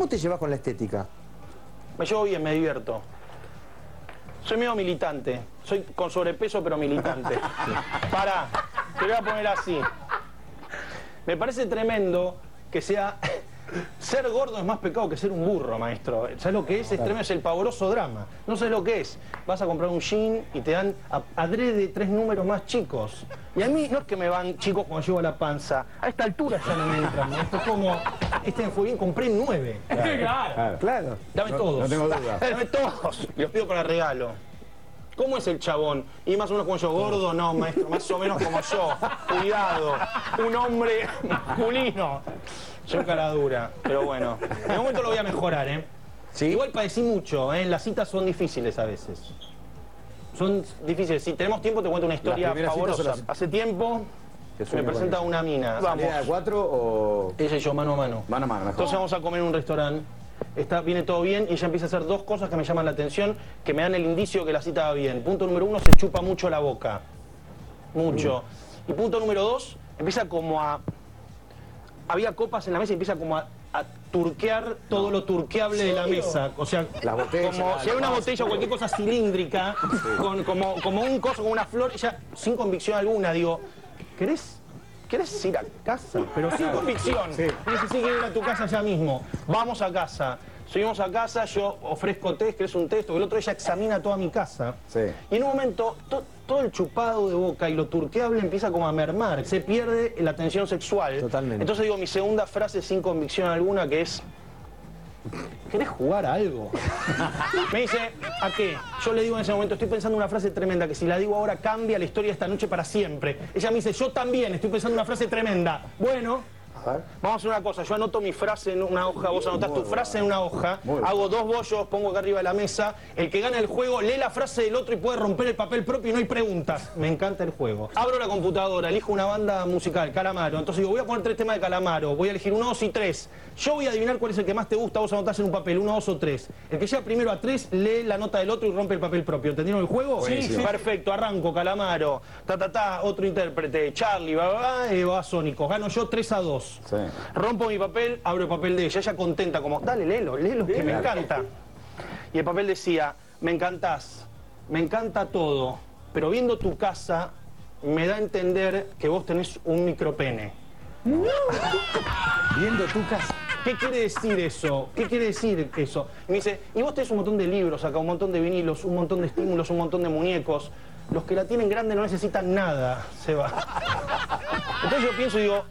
¿Cómo te llevas con la estética? Me llevo bien, me divierto. Soy medio militante. Soy con sobrepeso, pero militante. Pará, te voy a poner así. Me parece tremendo que sea. Ser gordo es más pecado que ser un burro, maestro. ¿Sabes lo que es? Es tremendo, es el pavoroso drama. No sabes lo que es. Vas a comprar un jean y te dan adrede tres números más chicos. Y a mí no es que me van chicos cuando llevo la panza. A esta altura ya no me entran. Esto es como. Este me fue bien, compré nueve. Claro. Claro. Dame todos. no tengo duda. Dame todos. Los pido para regalo. ¿Cómo es el chabón? ¿Y más o menos como yo? ¿Gordo? No, maestro, más o menos como yo. Cuidado. Un hombre masculino. Yo cara dura. Pero bueno, en un momento lo voy a mejorar, ¿eh? ¿Sí? Igual padecí mucho, ¿eh? Las citas son difíciles a veces. Son difíciles. Si tenemos tiempo, te cuento una historia las- Hace tiempo Te me presenta una mina. Vamos. ¿Salida de cuatro o...? Ella y yo, mano a mano. Mano a mano, mejor. Entonces vamos a comer en un restaurante. Está, viene todo bien y ella empieza a hacer dos cosas que me llaman la atención, que me dan el indicio que la cita va bien. Punto número uno, se chupa mucho la boca. Mucho. Y punto número dos, empieza como a... Había copas en la mesa y empieza como a, a turquear todo lo turqueable de la mesa. O sea, como si hay una botella o cualquier cosa cilíndrica, con, como, como un coso, como una flor, ella sin convicción alguna, digo, ¿querés? ¿Querés ir a casa? Pero sin convicción. Sí. Sí, quiero ir a tu casa ya mismo. Vamos a casa. Subimos a casa, yo ofrezco test, ¿querés un test? O el otro ella examina toda mi casa. Sí. Y en un momento, to- todo el chupado de boca y lo turqueable empieza como a mermar. Se pierde la tensión sexual. Totalmente. Entonces digo mi segunda frase sin convicción alguna, que es... ¿Querés jugar a algo? Me dice, ¿a qué? Yo le digo en ese momento, estoy pensando una frase tremenda, que si la digo ahora cambia la historia de esta noche para siempre. Ella me dice, yo también estoy pensando una frase tremenda. Bueno, A ver. vamos a hacer una cosa, yo anoto mi frase en una hoja, vos anotás tu frase en una hoja, hago dos bollos, pongo acá arriba de la mesa, el que gana el juego lee la frase del otro y puede romper el papel propio y no hay preguntas. Me encanta el juego. Abro la computadora, elijo una banda musical, Calamaro, entonces digo, voy a poner tres temas de Calamaro, voy a elegir uno, dos y tres. Yo voy a adivinar cuál es el que más te gusta, vos anotás en un papel, uno, dos o tres. El que llega primero a tres, lee la nota del otro y rompe el papel propio. ¿Entendieron el juego? Sí, sí. Perfecto, arranco, Calamaro, ta, ta, ta, otro intérprete, Charlie, va, va, va, eh, Babasónicos. Gano yo 3 a 2. Sí. Rompo mi papel, abro el papel de ella, ella contenta, como, dale, léelo, léelo, que me encanta. Y el papel decía, me encantás, me encanta todo, pero viendo tu casa me da a entender que vos tenés un micropene. Viendo tu casa. ¿Qué quiere decir eso? ¿Qué quiere decir eso? Y me dice, y vos tenés un montón de libros acá, un montón de vinilos, un montón de estímulos, un montón de muñecos. Los que la tienen grande no necesitan nada, se va. Entonces yo pienso y digo,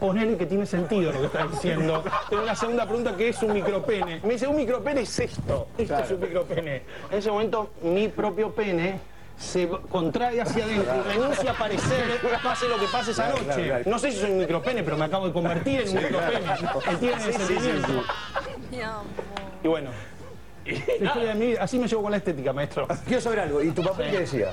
ponele que tiene sentido lo que está diciendo. Tengo una segunda pregunta que es un micropene. Me dice, un micropene es esto. Esto es un micropene. En ese momento, mi propio pene se contrae hacia adentro y renuncia a aparecer, pase lo que pase esa noche. claro, claro. No sé si soy un micropene, pero me acabo de convertir en un micropene. Entienden ese sentimiento. Mi amor. Y bueno, de mi vida, así me llevo con la estética, maestro. Quiero saber algo. ¿Y tu papel qué decía?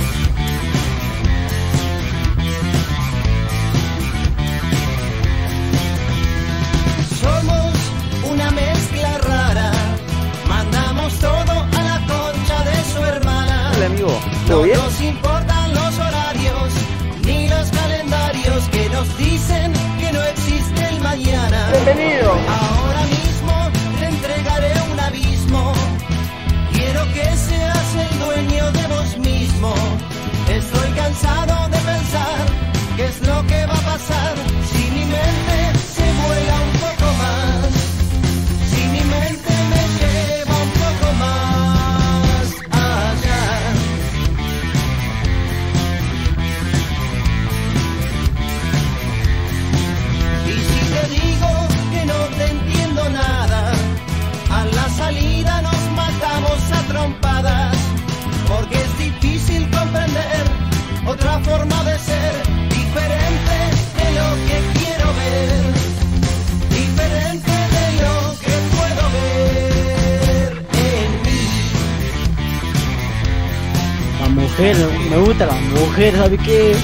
Mujer, me gusta la mujer, ¿sabe qué?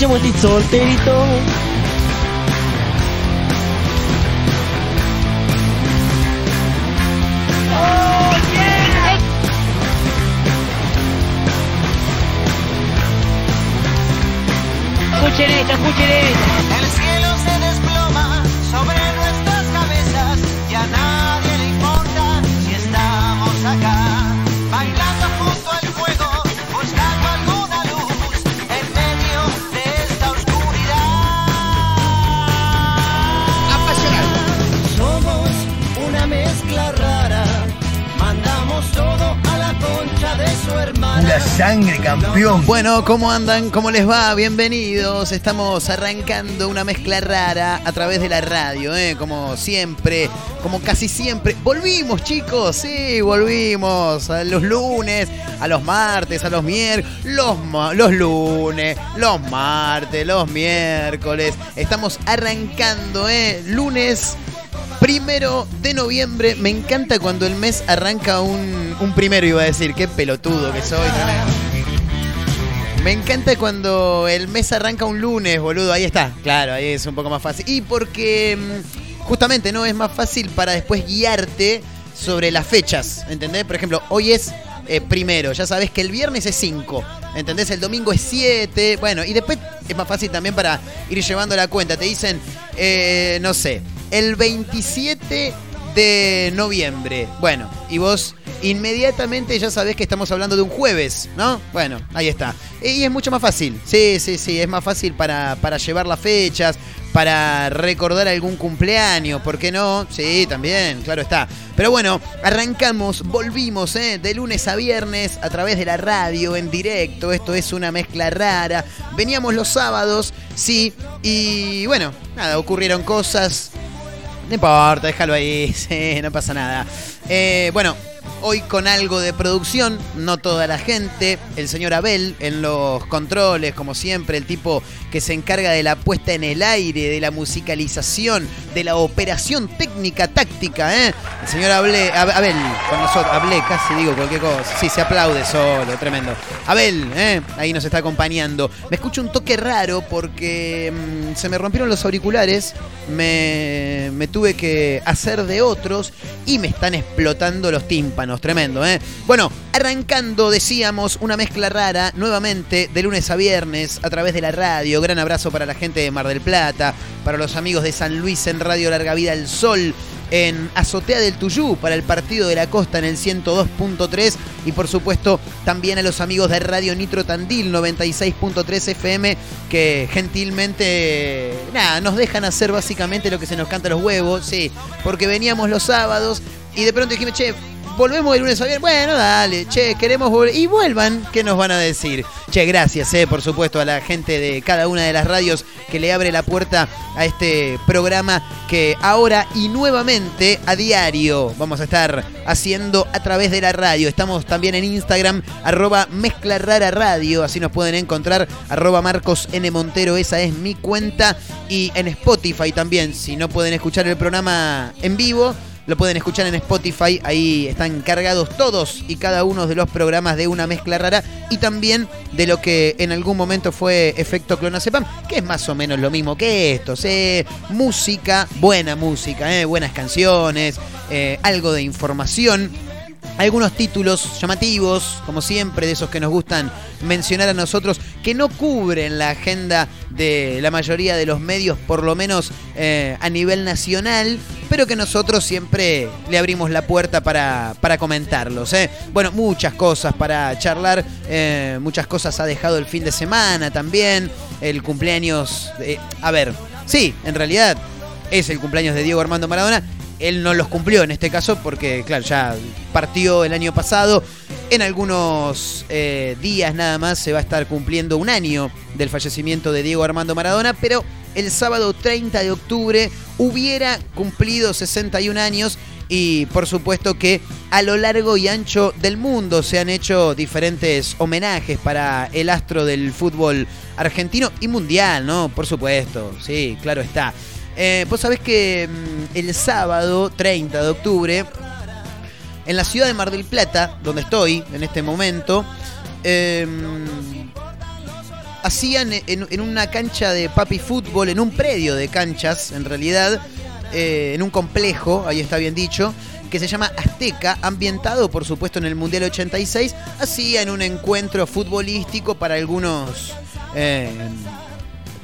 Yo estoy solterito. Escuchen esto, escuchen esto. Mezcla rara, mandamos todo a la concha de su hermana. Pura sangre, campeón. Bueno, ¿cómo andan? ¿Cómo les va? Bienvenidos. Estamos arrancando una mezcla rara a través de la radio, ¿eh? Como siempre, como casi siempre. Volvimos, chicos, sí, volvimos. A los lunes, a los martes, a los miércoles, los, ma- los lunes, los martes, los miércoles. Estamos arrancando, ¿eh? Lunes. Primero de noviembre, me encanta cuando el mes arranca un, un primero, iba a decir, qué pelotudo que soy. Me encanta cuando el mes arranca un lunes, boludo. Ahí está, claro, ahí es un poco más fácil. Y porque mm, justamente no es más fácil para después guiarte sobre las fechas, ¿entendés? Por ejemplo, hoy es eh, primero, ya sabes que el viernes es 5, ¿entendés? El domingo es 7, bueno, y después es más fácil también para ir llevando la cuenta. Te dicen, eh, no sé, el 27 de noviembre. Bueno, y vos inmediatamente ya sabés que estamos hablando de un jueves, ¿no? Bueno, ahí está. Y es mucho más fácil. Sí, sí, sí, es más fácil para, para llevar las fechas, para recordar algún cumpleaños, ¿por qué no? Sí, también, claro está. Pero bueno, arrancamos, volvimos, ¿eh? De lunes a viernes a través de la radio, en directo. Esto es una mezcla rara. Veníamos los sábados, sí, y bueno, nada, ocurrieron cosas. No importa, déjalo ahí, sí, no pasa nada. Eh, bueno, hoy con algo de producción, no toda la gente, el señor Abel en los controles, como siempre, el tipo que se encarga de la puesta en el aire, de la musicalización, de la operación técnica, táctica, ¿eh? El señor Abel, Abel con nosotros, hablé, casi digo cualquier cosa, sí, se aplaude solo, tremendo. Abel, ¿eh? ahí nos está acompañando. Me escucho un toque raro porque mm, se me rompieron los auriculares, me tuve que hacer de otros y me están explotando los tímpanos, tremendo, ¿eh? Bueno, arrancando, decíamos, una mezcla rara, nuevamente, de lunes a viernes, a través de la radio. Gran abrazo para la gente de Mar del Plata, para los amigos de San Luis en Radio Larga Vida El Sol, en Azotea del Tuyú, para el Partido de la Costa en el 102.3 y por supuesto también a los amigos de Radio Nitro Tandil 96.3 FM que gentilmente nada, nos dejan hacer básicamente lo que se nos canta los huevos, sí, porque veníamos los sábados y de pronto dijimos, che, volvemos el lunes a viernes. Bueno, dale, che, queremos volver. Y vuelvan, ¿qué nos van a decir? Che, gracias, eh, por supuesto, a la gente de cada una de las radios que le abre la puerta a este programa que ahora y nuevamente a diario vamos a estar haciendo a través de la radio. Estamos también en Instagram, arroba mezcla así nos pueden encontrar, arroba Marcos N. Montero, esa es mi cuenta. Y en Spotify también, si no pueden escuchar el programa en vivo. Lo pueden escuchar en Spotify, ahí están cargados todos y cada uno de los programas de una mezcla rara y también de lo que en algún momento fue Efecto Clonazepam, que es más o menos lo mismo que esto, ¿sí? música, buena música, ¿eh? buenas canciones, eh, algo de información. Algunos títulos llamativos, como siempre, de esos que nos gustan mencionar a nosotros, que no cubren la agenda de la mayoría de los medios, por lo menos eh, a nivel nacional, pero que nosotros siempre le abrimos la puerta para, para comentarlos. ¿eh? Bueno, muchas cosas para charlar, eh, muchas cosas ha dejado el fin de semana también, el cumpleaños, a ver, sí, en realidad es el cumpleaños de Diego Armando Maradona. Él no los cumplió en este caso porque, claro, ya partió el año pasado. En algunos eh, días nada más se va a estar cumpliendo un año del fallecimiento de Diego Armando Maradona, pero el sábado 30 de octubre hubiera cumplido 61 años y por supuesto que a lo largo y ancho del mundo se han hecho diferentes homenajes para el astro del fútbol argentino y mundial, ¿no? Por supuesto, sí, claro está. Eh, Vos sabés que mm, el sábado 30 de octubre, en la ciudad de Mar del Plata, donde estoy en este momento, eh, hacían en, en una cancha de papi fútbol, en un predio de canchas, en realidad, eh, en un complejo, ahí está bien dicho, que se llama Azteca, ambientado por supuesto en el Mundial 86, hacían un encuentro futbolístico para algunos eh,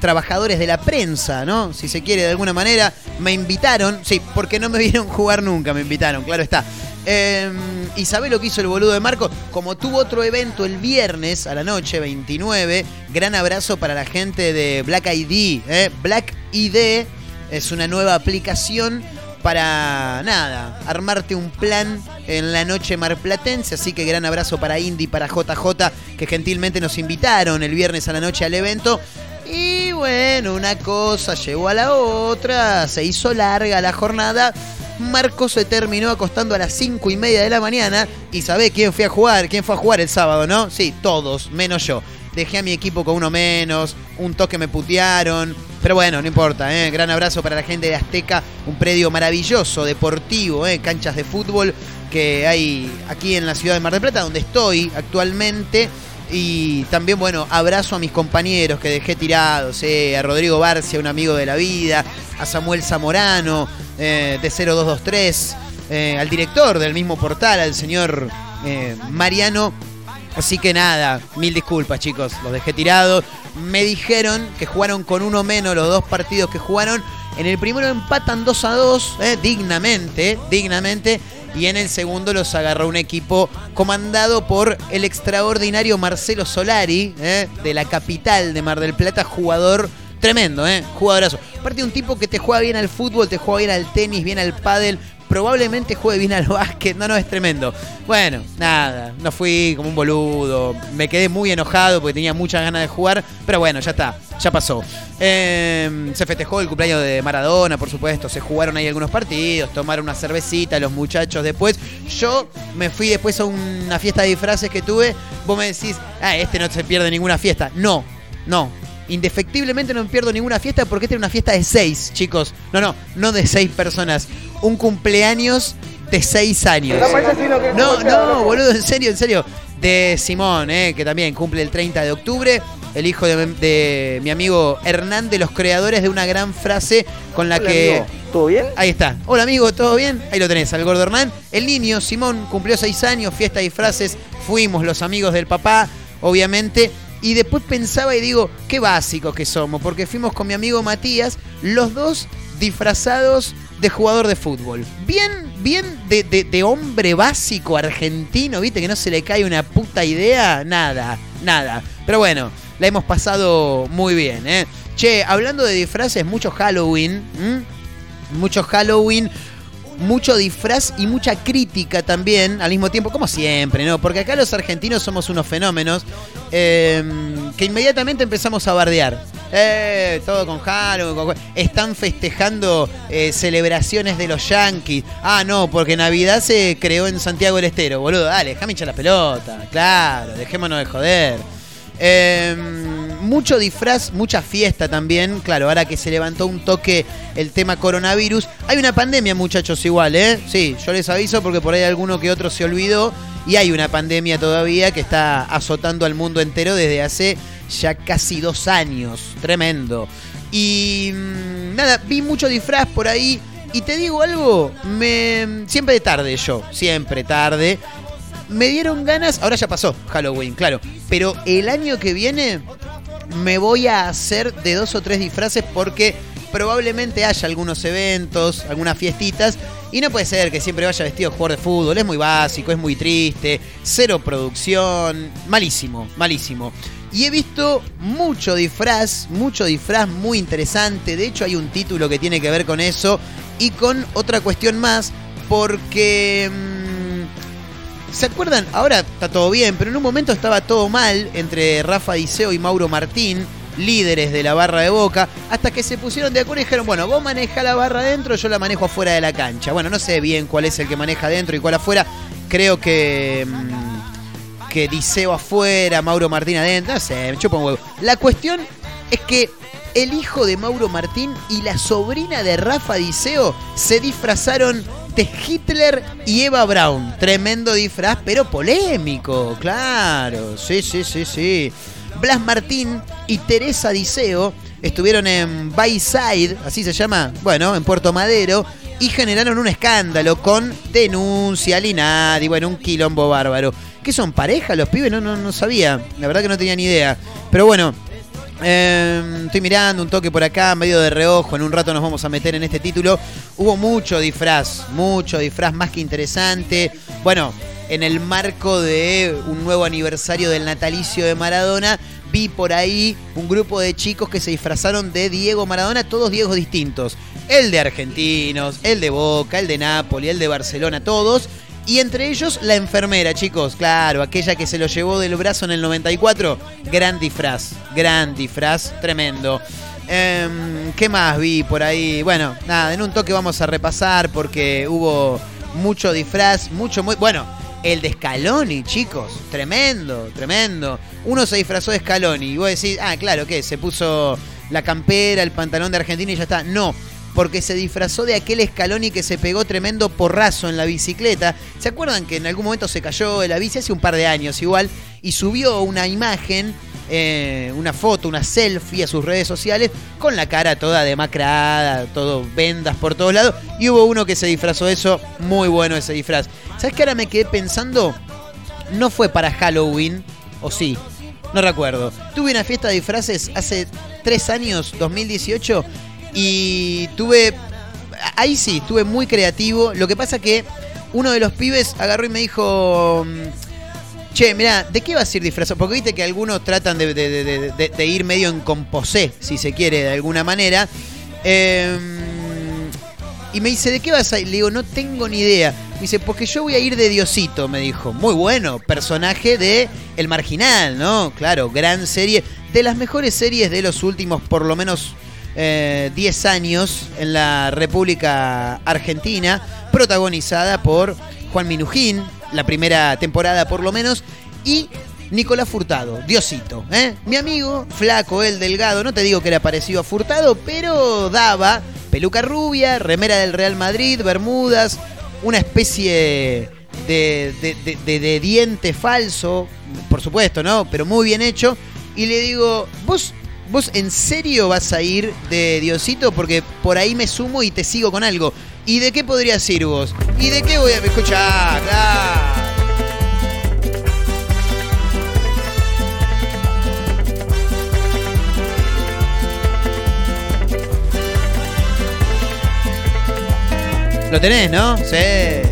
trabajadores de la prensa, ¿no? Si se quiere de alguna manera, me invitaron, sí, porque no me vieron jugar nunca, me invitaron, claro está. Eh, ¿Y sabe lo que hizo el boludo de Marco? Como tuvo otro evento el viernes a la noche, 29, gran abrazo para la gente de Black ID. ¿eh? Black ID es una nueva aplicación para nada, armarte un plan en la noche marplatense. Así que gran abrazo para Indy, para JJ, que gentilmente nos invitaron el viernes a la noche al evento. Y bueno, una cosa llegó a la otra, se hizo larga la jornada. Marco se terminó acostando a las 5 y media de la mañana. ¿Y sabe quién fue a jugar? ¿Quién fue a jugar el sábado, no? Sí, todos, menos yo. Dejé a mi equipo con uno menos, un toque me putearon. Pero bueno, no importa, ¿eh? gran abrazo para la gente de Azteca, un predio maravilloso, deportivo, ¿eh? canchas de fútbol que hay aquí en la ciudad de Mar del Plata, donde estoy actualmente. Y también, bueno, abrazo a mis compañeros que dejé tirados, eh, a Rodrigo Barcia, un amigo de la vida, a Samuel Zamorano, eh, de 0223, eh, al director del mismo portal, al señor eh, Mariano. Así que nada, mil disculpas chicos, los dejé tirados. Me dijeron que jugaron con uno menos los dos partidos que jugaron. En el primero empatan 2 a 2, eh, dignamente, dignamente. Y en el segundo los agarró un equipo comandado por el extraordinario Marcelo Solari, eh, de la capital de Mar del Plata, jugador tremendo, ¿eh? jugadorazo. Aparte un tipo que te juega bien al fútbol, te juega bien al tenis, bien al pádel, probablemente juegue bien al básquet. No, no, es tremendo. Bueno, nada, no fui como un boludo. Me quedé muy enojado porque tenía muchas ganas de jugar. Pero bueno, ya está, ya pasó. Eh, se festejó el cumpleaños de Maradona, por supuesto. Se jugaron ahí algunos partidos, tomaron una cervecita los muchachos después. Yo me fui después a una fiesta de disfraces que tuve. Vos me decís, ah, este no se pierde ninguna fiesta. No, no, indefectiblemente no me pierdo ninguna fiesta porque esta es una fiesta de seis, chicos. No, no, no de seis personas. Un cumpleaños de seis años. No, no, boludo, en serio, en serio. De Simón, eh, que también cumple el 30 de octubre. El hijo de, de mi amigo Hernán, de los creadores de una gran frase con la que. ¿Todo bien? Ahí está. Hola amigo, ¿todo bien? Ahí lo tenés, al gordo Hernán. El niño, Simón, cumplió seis años, fiesta de disfraces. Fuimos los amigos del papá, obviamente. Y después pensaba y digo, qué básicos que somos, porque fuimos con mi amigo Matías, los dos disfrazados de jugador de fútbol. Bien, bien de, de- hombre básico argentino, viste, que no se le cae una puta idea, nada, nada. Pero bueno, la hemos pasado muy bien, ¿eh? Che, hablando de disfraces, mucho Halloween, ¿m? mucho Halloween, mucho disfraz y mucha crítica también al mismo tiempo, como siempre, ¿no? Porque acá los argentinos somos unos fenómenos eh, que inmediatamente empezamos a bardear. Eh, todo con Halloween, están festejando eh, celebraciones de los Yankees. Ah, no, porque Navidad se creó en Santiago del Estero, boludo. Dale, déjame hinchar la pelota. Claro, dejémonos de joder. Eh, mucho disfraz, mucha fiesta también. Claro, ahora que se levantó un toque el tema coronavirus. Hay una pandemia, muchachos, igual, ¿eh? Sí, yo les aviso porque por ahí alguno que otro se olvidó. Y hay una pandemia todavía que está azotando al mundo entero desde hace ya casi dos años. Tremendo. Y mm, nada, vi mucho disfraz por ahí. Y te digo algo, me siempre de tarde yo, siempre tarde me dieron ganas, ahora ya pasó Halloween, claro, pero el año que viene me voy a hacer de dos o tres disfraces porque probablemente haya algunos eventos, algunas fiestitas, y no puede ser que siempre vaya vestido de jugador de fútbol, es muy básico, es muy triste, cero producción, malísimo, malísimo. Y he visto mucho disfraz, mucho disfraz muy interesante, de hecho hay un título que tiene que ver con eso y con otra cuestión más, porque... ¿Se acuerdan? Ahora está todo bien, pero en un momento estaba todo mal entre Rafa Diceo y Mauro Martín, líderes de la barra de Boca, hasta que se pusieron de acuerdo y dijeron, bueno, vos maneja la barra adentro, yo la manejo afuera de la cancha. Bueno, no sé bien cuál es el que maneja adentro y cuál afuera. Creo que mm, que Diceo afuera, Mauro Martín adentro, no sé, me chupa un huevo. La cuestión es que el hijo de Mauro Martín y la sobrina de Rafa Diceo se disfrazaron de Hitler y Eva Braun. Tremendo disfraz, pero polémico, claro. Sí, sí, sí, sí. Blas Martín y Teresa Diceo estuvieron en Bayside, así se llama, bueno, en Puerto Madero, y generaron un escándalo con denuncia al INAD y bueno, un quilombo bárbaro. ¿Qué son pareja los pibes? No, no, no sabía, la verdad que no tenía ni idea. Pero bueno, eh, estoy mirando un toque por acá, medio de reojo. En un rato nos vamos a meter en este título. Hubo mucho disfraz, mucho disfraz, más que interesante. Bueno, en el marco de un nuevo aniversario del natalicio de Maradona, vi por ahí un grupo de chicos que se disfrazaron de Diego Maradona, todos Diegos distintos. El de Argentinos, el de Boca, el de Nápoles, el de Barcelona, todos. Y entre ellos la enfermera, chicos, claro, aquella que se lo llevó del brazo en el 94. Gran disfraz, gran disfraz, tremendo. Em, ¿Qué más vi por ahí? Bueno, nada, en un toque vamos a repasar porque hubo mucho disfraz, mucho, muy... Bueno, el de Scaloni, chicos, tremendo, tremendo. Uno se disfrazó de Scaloni y vos decís, ah, claro, ¿qué? Se puso la campera, el pantalón de Argentina y ya está. No, porque se disfrazó de aquel Scaloni que se pegó tremendo porrazo en la bicicleta. ¿Se acuerdan que en algún momento se cayó de la bici hace un par de años igual? Y subió una imagen, eh, una foto, una selfie a sus redes sociales con la cara toda demacrada, todo vendas por todos lados. Y hubo uno que se disfrazó de eso, muy bueno ese disfraz. ¿Sabes qué ahora me quedé pensando? No fue para Halloween, o sí, no recuerdo. Tuve una fiesta de disfraces hace tres años, 2018, y tuve. Ahí sí, estuve muy creativo. Lo que pasa que uno de los pibes agarró y me dijo. Che, mirá, ¿de qué vas a ir disfrazado? Porque viste que algunos tratan de, ir medio en composé, si se quiere, de alguna manera. Eh, y me dice, ¿de qué vas a ir? Le digo, no tengo ni idea. Me dice, porque yo voy a ir de Diosito, me dijo. Muy bueno, personaje de El Marginal, ¿no? Claro, gran serie. De las mejores series de los últimos, por lo menos, eh, 10 años en la República Argentina, protagonizada por Juan Minujín, la primera temporada por lo menos, y Nicolás Furtado, Diosito, ¿eh? Mi amigo, flaco, el delgado, no te digo que era parecido a Furtado, pero daba peluca rubia, remera del Real Madrid, bermudas, una especie de, de- diente falso, por supuesto, ¿no? Pero muy bien hecho. Y le digo, vos, vos en serio vas a ir de Diosito porque por ahí me sumo y te sigo con algo. ¿Y de qué podrías ir vos? ¿Y de qué voy a escuchar? Claro. Lo tenés, ¿no? Sí.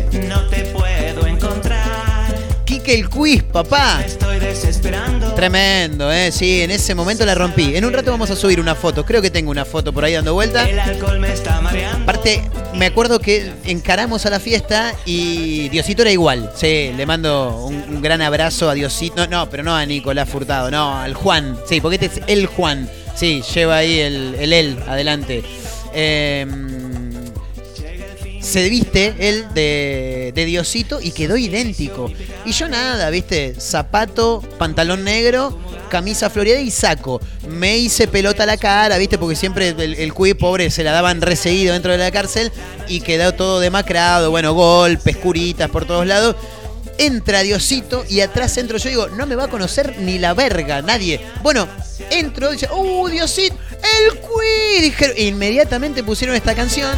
El quiz, papá. estoy desesperando. Tremendo, ¿eh? Sí, en ese momento la rompí. En un rato vamos a subir una foto. Creo que tengo una foto por ahí dando vuelta. El alcohol me está mareando. Aparte, me acuerdo que encaramos a la fiesta y Diosito era igual. Sí, le mando un, un gran abrazo a Diosito. No, no, pero no a Nicolás Furtado, no, al Juan. Sí, porque este es el Juan. Sí, lleva ahí el el él adelante. Eh, se viste él de, Diosito y quedó idéntico. Y yo nada, viste, zapato, pantalón negro, camisa floreada y saco. Me hice pelota a la cara, viste, porque siempre el, el pobre se la daban reseguido dentro de la cárcel y quedó todo demacrado, bueno, golpes, curitas por todos lados. Entra Diosito y atrás entro yo digo, no me va a conocer ni la verga, nadie. Bueno, entro dice, ¡Uh, Diosito! ¡El cuy! Dijeron, inmediatamente pusieron esta canción.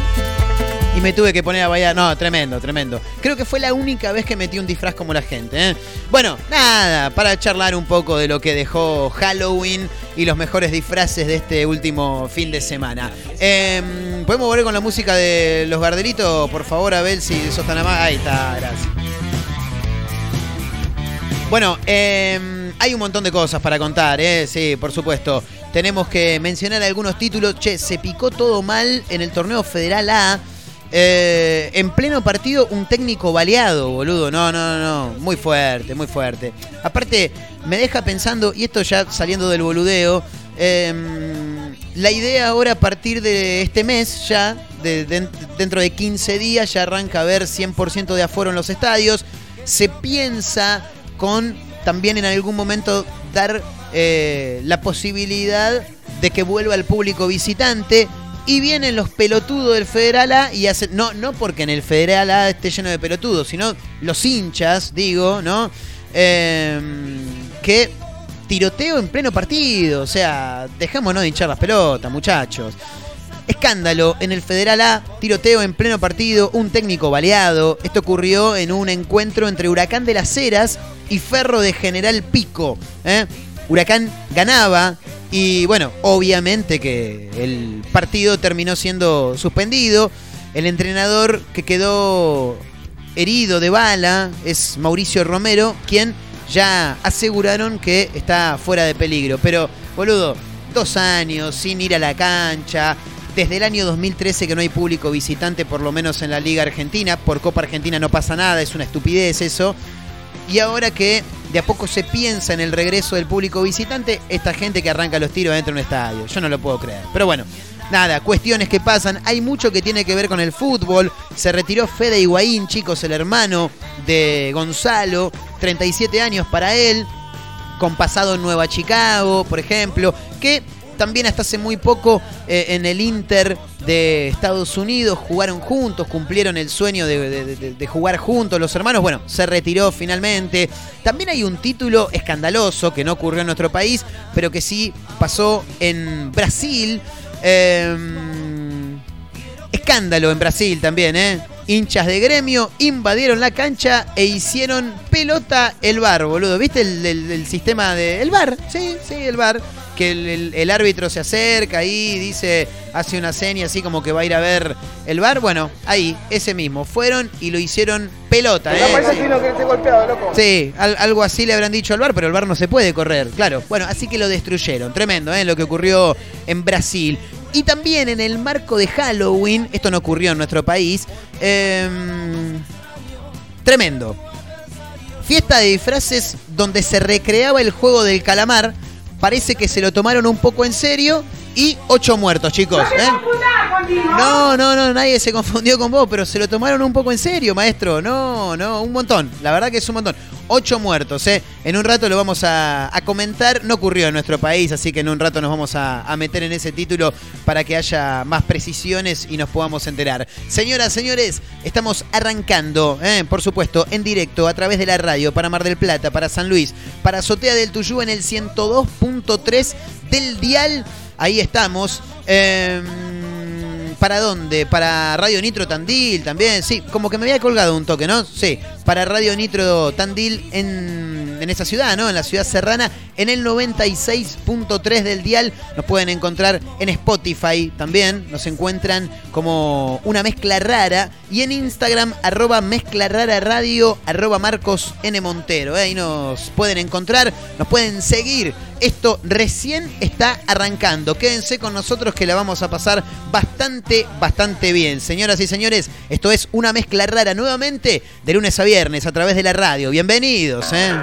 Y me tuve que poner a bailar. No, tremendo, tremendo. Creo que fue la única vez que metí un disfraz como la gente. ¿eh? Bueno, nada, para charlar un poco de lo que dejó Halloween y los mejores disfraces de este último fin de semana. Em, ¿Podemos volver con la música de los Gardelitos? Por favor, Abel, si sos tan amable. Ahí está, gracias. Bueno, em, hay un montón de cosas para contar, ¿eh? Sí, por supuesto. Tenemos que mencionar algunos títulos. Che, se picó todo mal en el torneo Federal A. Eh, en pleno partido, un técnico baleado, boludo. No, no, no. Muy fuerte, muy fuerte. Aparte, me deja pensando, y esto ya saliendo del boludeo, em, la idea ahora a partir de este mes, ya, de- de- dentro de 15 días, ya arranca a haber 100% de aforo en los estadios. Se piensa con también en algún momento dar eh, la posibilidad de que vuelva el público visitante Y vienen los pelotudos del Federal A y hacen. No, no porque en el Federal A esté lleno de pelotudos, sino los hinchas, digo, ¿no? Eh, que tiroteo en pleno partido. O sea, dejémonos de hinchar las pelotas, muchachos. Escándalo en el Federal A, tiroteo en pleno partido, un técnico baleado. Esto ocurrió en un encuentro entre Huracán de las Heras y Ferro de General Pico. ¿eh? Huracán ganaba y bueno, obviamente que el partido terminó siendo suspendido. El entrenador que quedó herido de bala es Mauricio Romero, quien ya aseguraron que está fuera de peligro. Pero, boludo, dos años sin ir a la cancha. Desde el año 2013 que no hay público visitante, por lo menos en la Liga Argentina. Por Copa Argentina no pasa nada, es una estupidez eso. Y ahora que de a poco se piensa en el regreso del público visitante, esta gente que arranca los tiros dentro de un estadio. Yo no lo puedo creer. Pero bueno, nada, cuestiones que pasan. Hay mucho que tiene que ver con el fútbol. Se retiró Fede Higuaín, chicos, el hermano de Gonzalo. 37 años para él. Con pasado en Nueva Chicago, por ejemplo. Que también hasta hace muy poco eh, en el Inter de Estados Unidos jugaron juntos, cumplieron el sueño de, de- de- de jugar juntos los hermanos. Bueno, se retiró finalmente. También hay un título escandaloso que no ocurrió en nuestro país, pero que sí pasó en Brasil. Em, escándalo en Brasil también, ¿eh? Hinchas de gremio invadieron la cancha e hicieron pelota el bar, boludo. ¿Viste el, sistema de. El bar? Sí, sí, el bar. Que el, el- el árbitro se acerca ahí, dice, hace una seña así como que va a ir a ver el bar. Bueno, ahí, ese mismo. Fueron y lo hicieron pelota, ¿eh? Sí, al- algo así le habrán dicho al bar, pero el bar no se puede correr, claro. Bueno, así que lo destruyeron. Tremendo, ¿eh? Lo que ocurrió en Brasil. Y también en el marco de Halloween, esto no ocurrió en nuestro país, em, tremendo. Fiesta de disfraces donde se recreaba el juego del calamar. Parece que se lo tomaron un poco en serio y ocho muertos, chicos. ¿eh? No, no, no, nadie se confundió con vos, pero se lo tomaron un poco en serio, maestro. No, no, un montón. La verdad que es un montón. Ocho muertos, ¿eh? En un rato lo vamos a, a comentar. No ocurrió en nuestro país, así que en un rato nos vamos a, a meter en ese título para que haya más precisiones y nos podamos enterar. Señoras, señores, estamos arrancando, ¿eh? por supuesto, en directo a través de la radio para Mar del Plata, para San Luis, para Azotea del Tuyú en el 102.3 del Dial. Ahí estamos. Em, ¿Para dónde? Para Radio Nitro Tandil también. Sí, como que me había colgado un toque, ¿no? Sí, para Radio Nitro Tandil en, en esa ciudad, ¿no? En la ciudad serrana, en el 96.3 del dial. Nos pueden encontrar en Spotify también. Nos encuentran como una mezcla rara. Y en Instagram, arroba mezcla rara radio, arroba Marcos N. Montero. Ahí nos pueden encontrar, nos pueden seguir. Esto recién está arrancando. Quédense con nosotros que la vamos a pasar bastante, bastante bien. Señoras y señores, esto es una mezcla rara nuevamente de lunes a viernes a través de la radio. Bienvenidos, ¿eh?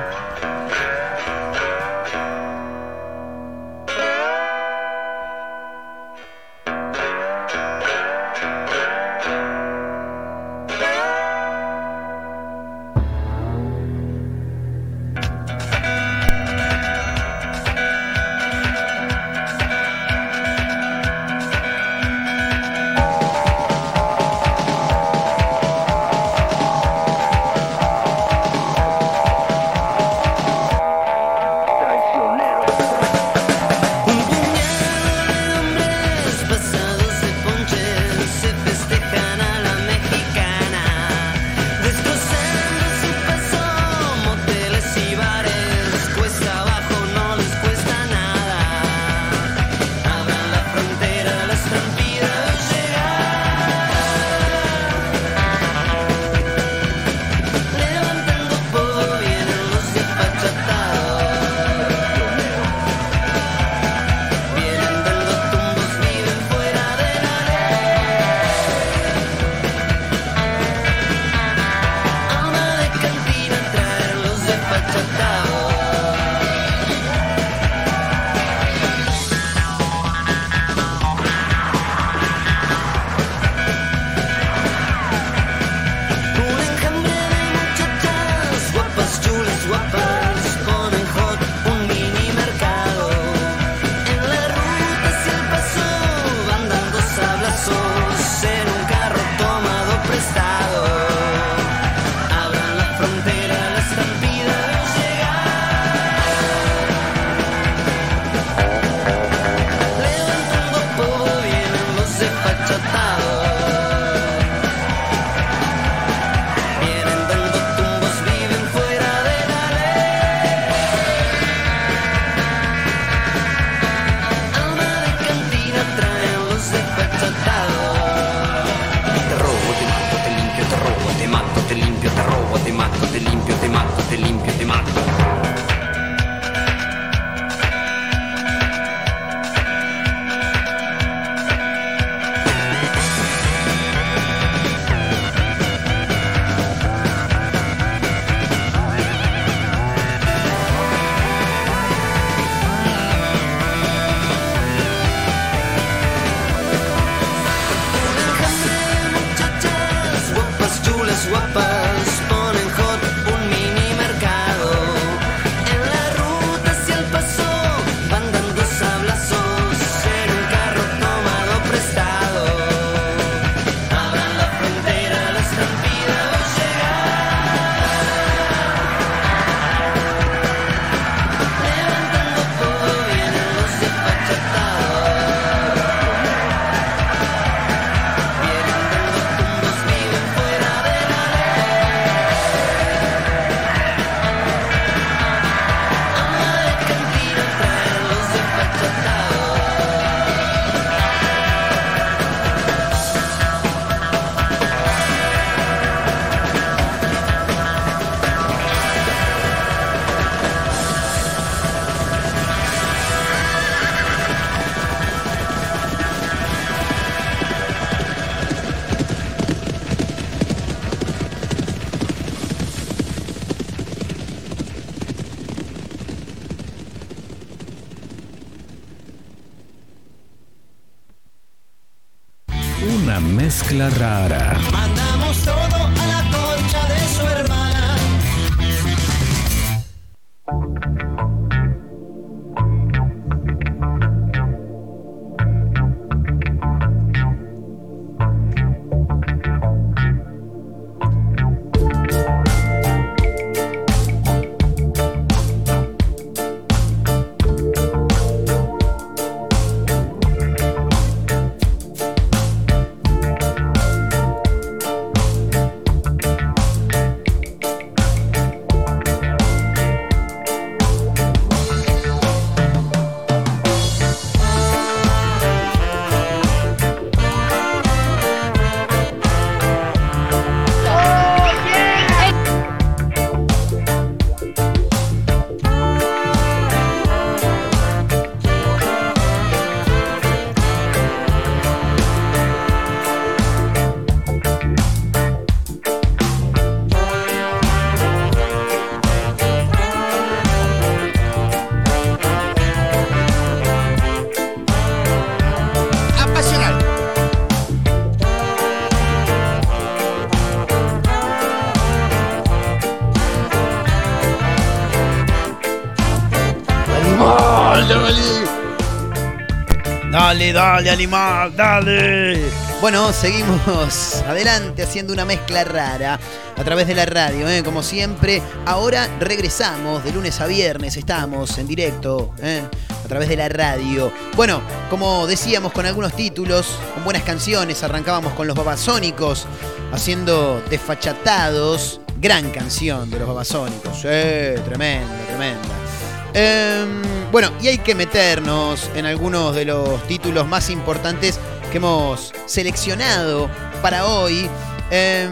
Dale, animal, dale. Bueno, seguimos adelante haciendo una mezcla rara a través de la radio, ¿eh? como siempre. Ahora regresamos de lunes a viernes, estamos en directo ¿eh? a través de la radio. Bueno, como decíamos con algunos títulos, con buenas canciones, arrancábamos con los babasónicos haciendo desfachatados. Gran canción de los babasónicos, sí, tremenda, tremenda. Em, bueno, y hay que meternos en algunos de los títulos más importantes que hemos seleccionado para hoy. Em,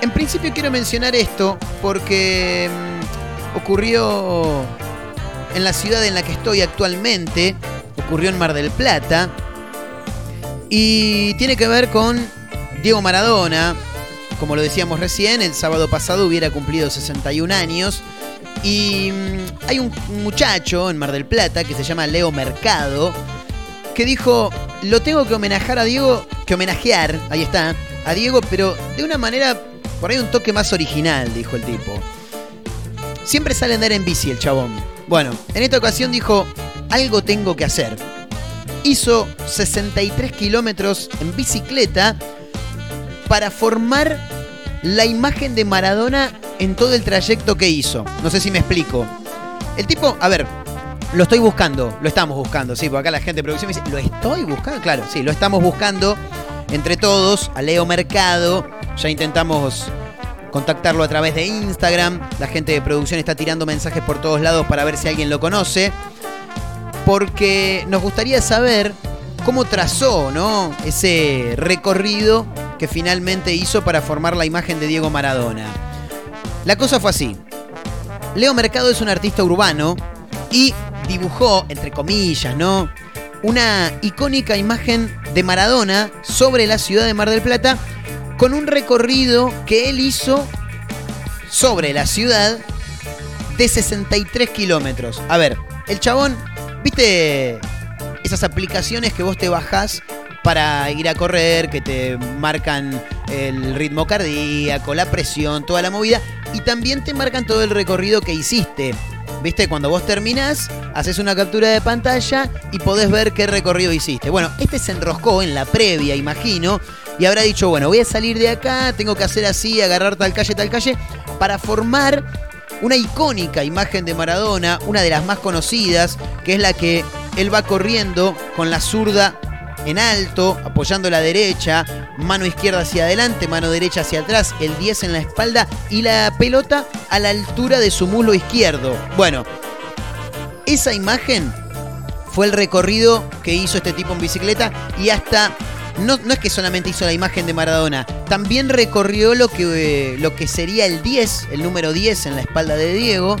en principio quiero mencionar esto porque em, ocurrió en la ciudad en la que estoy actualmente, ocurrió en Mar del Plata, y tiene que ver con Diego Maradona. Como lo decíamos recién, el sábado pasado hubiera cumplido 61 años. Y mm, hay un muchacho en Mar del Plata que se llama Leo Mercado que dijo, lo tengo que homenajear a Diego, que homenajear, ahí está, a Diego, pero de una manera, por ahí un toque más original, dijo el tipo. Siempre sale a andar en bici el chabón. Bueno, en esta ocasión dijo, algo tengo que hacer. Hizo 63 kilómetros en bicicleta para formar la imagen de Maradona en todo el trayecto que hizo. No sé si me explico. El tipo, a ver, lo estoy buscando, lo estamos buscando, sí, porque acá la gente de producción me dice, ¿lo estoy buscando? Claro, sí, lo estamos buscando entre todos, a Leo Mercado. Ya intentamos contactarlo a través de Instagram. La gente de producción está tirando mensajes por todos lados para ver si alguien lo conoce. Porque nos gustaría saber cómo trazó, ¿no? Ese recorrido que finalmente hizo para formar la imagen de Diego Maradona. La cosa fue así. Leo Mercado es un artista urbano y dibujó, entre comillas, ¿no? Una icónica imagen de Maradona sobre la ciudad de Mar del Plata con un recorrido que él hizo sobre la ciudad de 63 kilómetros. A ver, el chabón, ¿viste esas aplicaciones que vos te bajás para ir a correr, que te marcan el ritmo cardíaco, la presión, toda la movida, y también te marcan todo el recorrido que hiciste. ¿Viste? Cuando vos terminás, haces una captura de pantalla y podés ver qué recorrido hiciste. Bueno, este se enroscó en la previa, imagino, y habrá dicho, bueno, voy a salir de acá, tengo que hacer así, agarrar tal calle, tal calle, para formar una icónica imagen de Maradona, una de las más conocidas, que es la que él va corriendo con la zurda en alto, apoyando la derecha, mano izquierda hacia adelante, mano derecha hacia atrás, el 10 en la espalda y la pelota a la altura de su muslo izquierdo. Bueno, esa imagen fue el recorrido que hizo este tipo en bicicleta y hasta no, es que solamente hizo la imagen de Maradona, también recorrió lo que, lo que sería el 10, el número 10 en la espalda de Diego,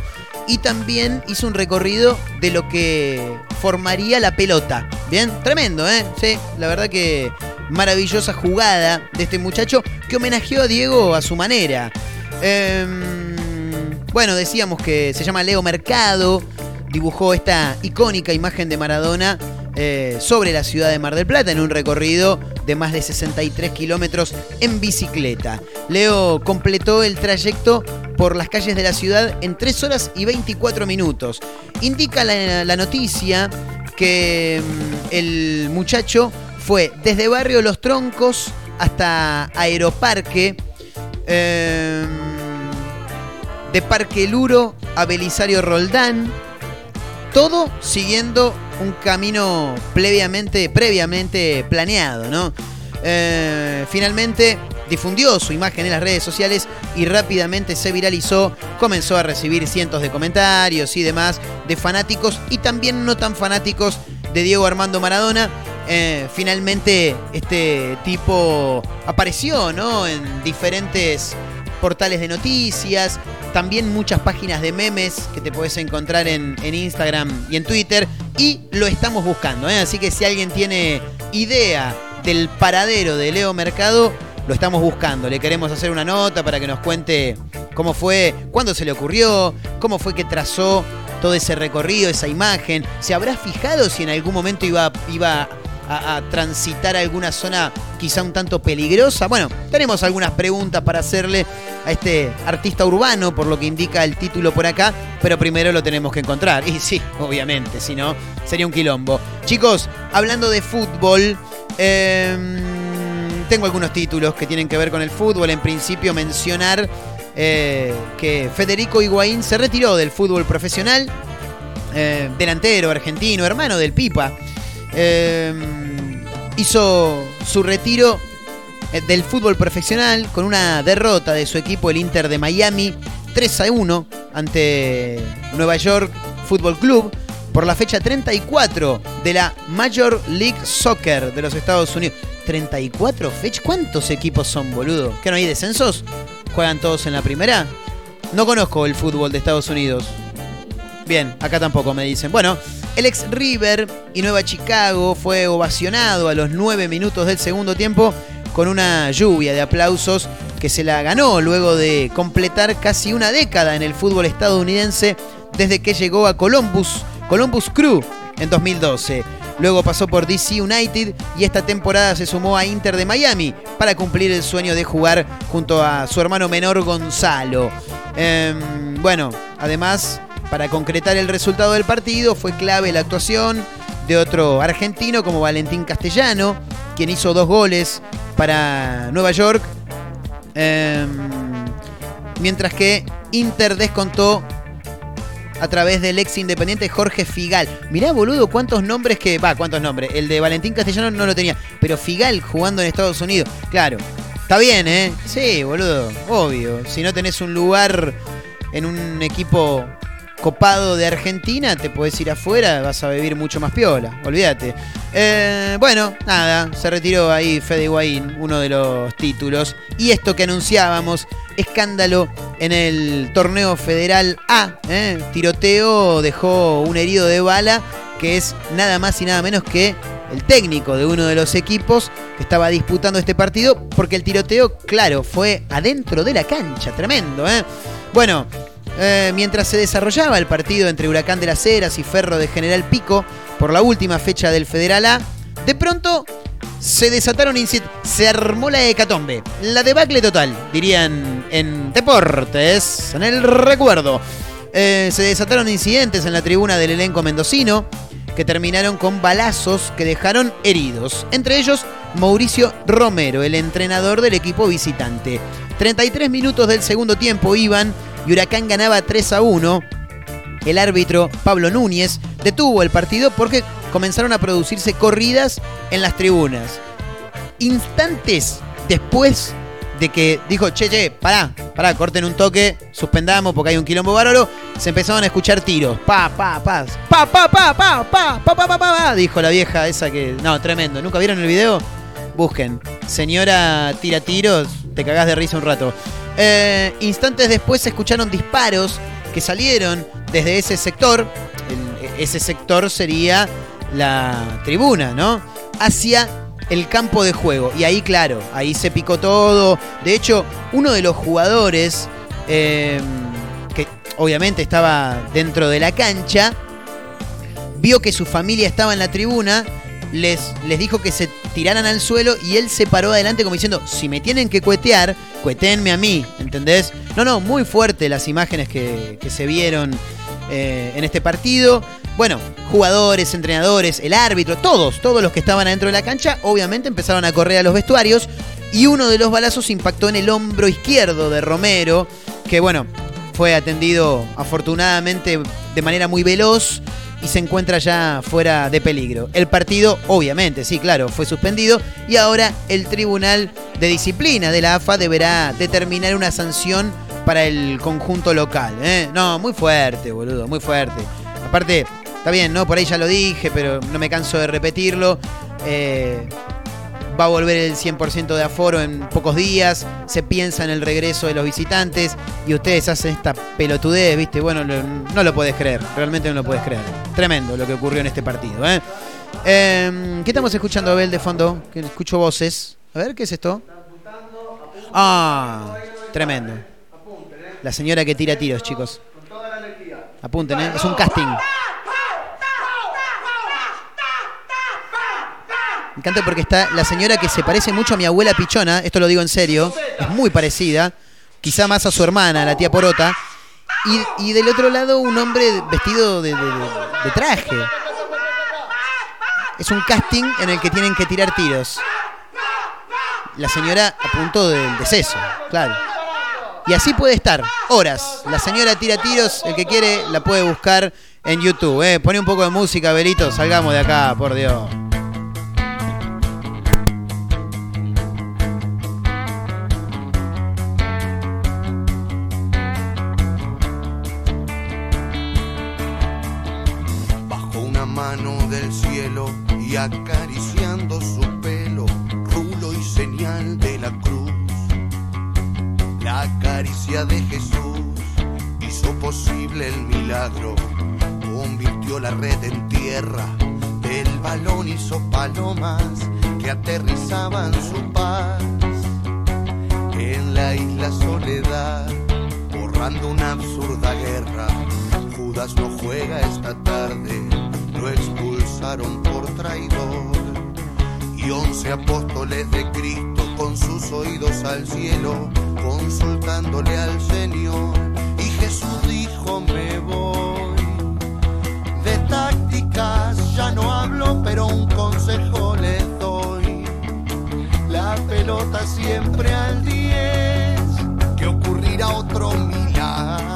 y también hizo un recorrido de lo que formaría la pelota. Bien, tremendo, ¿eh? Sí, la verdad que maravillosa jugada de este muchacho que homenajeó a Diego a su manera. Em, bueno, decíamos que se llama Leo Mercado, dibujó esta icónica imagen de Maradona eh, sobre la ciudad de Mar del Plata en un recorrido de más de 63 kilómetros en bicicleta. Leo completó el trayecto por las calles de la ciudad en 3 horas y 24 minutos. Indica la, noticia que mm, el muchacho fue desde Barrio Los Troncos hasta Aeroparque. Eh, de Parque Luro a Belisario Roldán. Todo siguiendo un camino previamente, planeado, ¿no? Eh, finalmente difundió su imagen en las redes sociales y rápidamente se viralizó, comenzó a recibir cientos de comentarios y demás de fanáticos y también no tan fanáticos de Diego Armando Maradona. Eh, finalmente este tipo apareció ¿no? en diferentes portales de noticias, también muchas páginas de memes que te puedes encontrar en, en Instagram y en Twitter y lo estamos buscando, ¿eh? así que si alguien tiene idea del paradero de Leo Mercado, lo estamos buscando. Le queremos hacer una nota para que nos cuente cómo fue, cuándo se le ocurrió, cómo fue que trazó todo ese recorrido, esa imagen. ¿Se habrá fijado si en algún momento iba, iba a, transitar alguna zona quizá un tanto peligrosa? Bueno, tenemos algunas preguntas para hacerle a este artista urbano, por lo que indica el título por acá, pero primero lo tenemos que encontrar. Y sí, obviamente, si no, sería un quilombo. Chicos, hablando de fútbol, eh, tengo algunos títulos que tienen que ver con el fútbol. En principio, mencionar eh, que Federico Higuaín se retiró del fútbol profesional. Eh, delantero argentino, hermano del Pipa. Eh, hizo su retiro eh, del fútbol profesional con una derrota de su equipo, el Inter de Miami, 3 a 1 ante Nueva York Fútbol Club por la fecha 34 de la Major League Soccer de los Estados Unidos. 34 fechas. ¿Cuántos equipos son, boludo? ¿Que no hay descensos? ¿Juegan todos en la primera? No conozco el fútbol de Estados Unidos. Bien, acá tampoco me dicen. Bueno, el ex River y Nueva Chicago fue ovacionado a los 9 minutos del segundo tiempo con una lluvia de aplausos que se la ganó luego de completar casi una década en el fútbol estadounidense desde que llegó a Columbus, Columbus Crew en 2012. Luego pasó por DC United y esta temporada se sumó a Inter de Miami para cumplir el sueño de jugar junto a su hermano menor Gonzalo. Eh, bueno, además, para concretar el resultado del partido fue clave la actuación de otro argentino como Valentín Castellano, quien hizo dos goles para Nueva York. Eh, mientras que Inter descontó a través del ex independiente Jorge Figal. Mirá, boludo, cuántos nombres que. Va, cuántos nombres. El de Valentín Castellano no lo tenía. Pero Figal jugando en Estados Unidos. Claro. Está bien, ¿eh? Sí, boludo. Obvio. Si no tenés un lugar en un equipo copado de Argentina, te podés ir afuera, vas a vivir mucho más piola, olvídate. Eh, bueno, nada, se retiró ahí Fede Higuaín, uno de los títulos. Y esto que anunciábamos, escándalo en el torneo federal A. ¿eh? Tiroteo dejó un herido de bala que es nada más y nada menos que el técnico de uno de los equipos que estaba disputando este partido, porque el tiroteo, claro, fue adentro de la cancha, tremendo, ¿eh? Bueno, eh, mientras se desarrollaba el partido entre Huracán de las Heras y Ferro de General Pico por la última fecha del Federal A, de pronto se desataron se armó la hecatombe, la debacle total, dirían en deportes, en el recuerdo. Eh, se desataron incidentes en la tribuna del elenco mendocino que terminaron con balazos que dejaron heridos. Entre ellos, Mauricio Romero, el entrenador del equipo visitante. 33 minutos del segundo tiempo iban y Huracán ganaba 3 a 1. El árbitro Pablo Núñez detuvo el partido porque comenzaron a producirse corridas en las tribunas. Instantes después de que dijo, che, che, pará, pará, corten un toque, suspendamos porque hay un quilombo bárbaro, se empezaron a escuchar tiros. Pa, pa, pa, pa, pa, pa, pa, pa, pa, pa, pa, pa, dijo la vieja esa que. No, tremendo. ¿Nunca vieron el video? Busquen. Señora tira tiros, te cagás de risa un rato. Eh, instantes después se escucharon disparos que salieron desde ese sector. Ese sector sería la tribuna, ¿no? Hacia el campo de juego. Y ahí, claro, ahí se picó todo. De hecho, uno de los jugadores, eh, que obviamente estaba dentro de la cancha, vio que su familia estaba en la tribuna, les, les dijo que se tiraran al suelo y él se paró adelante como diciendo, si me tienen que cuetear, cuetenme a mí, ¿entendés? No, no, muy fuerte las imágenes que se vieron eh, en este partido. Bueno, jugadores, entrenadores, el árbitro, todos, todos los que estaban adentro de la cancha, obviamente empezaron a correr a los vestuarios y uno de los balazos impactó en el hombro izquierdo de Romero, que bueno, fue atendido afortunadamente de manera muy veloz y se encuentra ya fuera de peligro. El partido, obviamente, sí, claro, fue suspendido y ahora el Tribunal de Disciplina de la AFA deberá determinar una sanción para el conjunto local. ¿eh? No, muy fuerte, boludo, muy fuerte. Aparte, está bien, ¿no? Por ahí ya lo dije, pero no me canso de repetirlo. Eh, va a volver el 100% de aforo en pocos días, se piensa en el regreso de los visitantes y ustedes hacen esta pelotudez, ¿viste? Bueno, no lo puedes creer, realmente no lo puedes creer. Tremendo lo que ocurrió en este partido, ¿eh? Em, ¿Qué estamos escuchando, Abel, de fondo? Que escucho voces. A ver, ¿qué es esto? Ah, tremendo. La señora que tira tiros, chicos. Apunten, ¿eh? Es un casting. Me encanta porque está la señora que se parece mucho a mi abuela Pichona, esto lo digo en serio, es muy parecida, quizá más a su hermana, la tía Porota, y, del otro lado un hombre vestido de, traje. Es un casting en el que tienen que tirar tiros. La señora a punto del deceso, claro. Y así puede estar, horas. La señora tira tiros, el que quiere la puede buscar en YouTube. ¿eh? Pone un poco de música, Belito, salgamos de acá, por Dios. Bajo una mano del cielo y acariciando su pelo, rulo y señal de la cruz. La caricia de Jesús hizo posible el milagro, convirtió la red en tierra, el balón hizo palomas que aterrizaban su paz en la isla Soledad, borrando una absurda guerra. Judas no juega esta tarde, lo expulsaron por traidor. Y once apóstoles de Cristo con sus oídos al cielo, consultándole al Señor. Y Jesús dijo, me voy. De tácticas ya no hablo, pero un consejo les doy. La pelota siempre al 10, que ocurrirá otro milagro.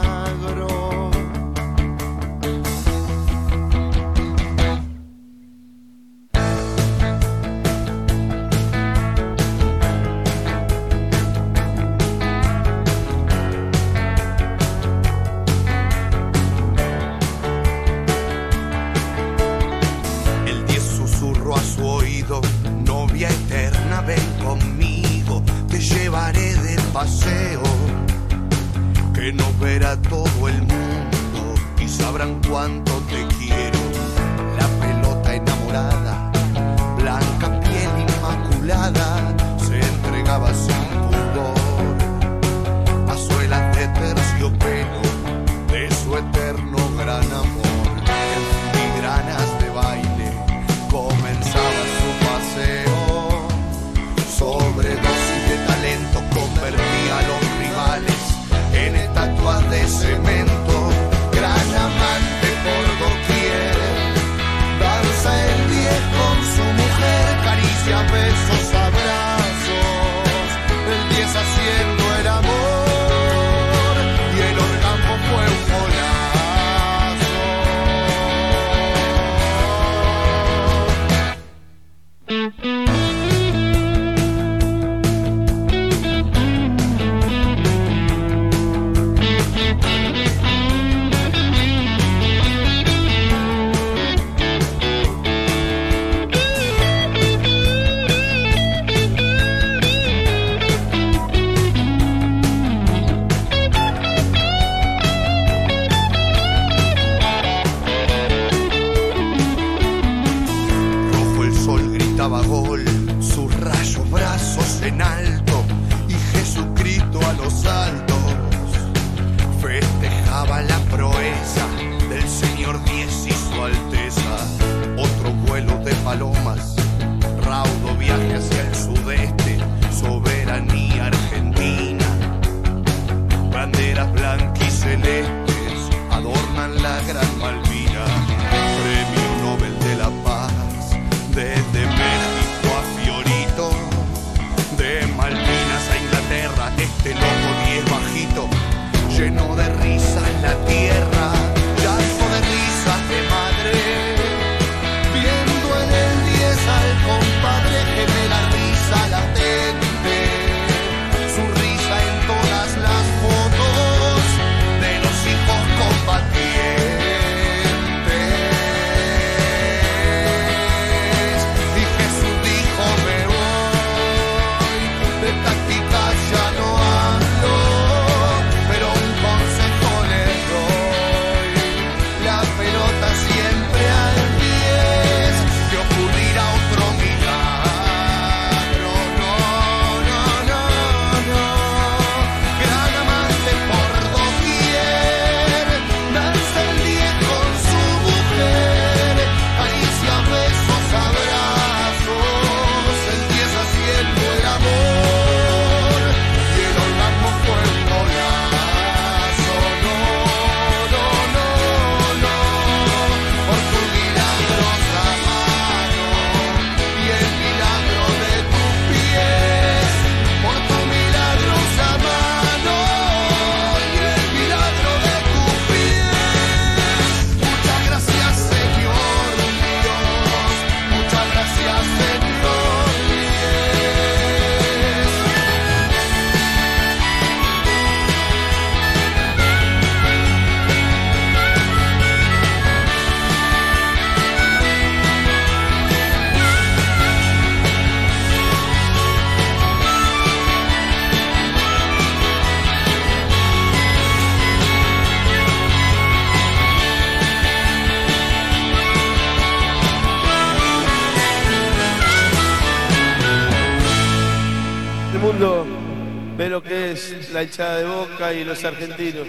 la hinchada de Boca y los argentinos.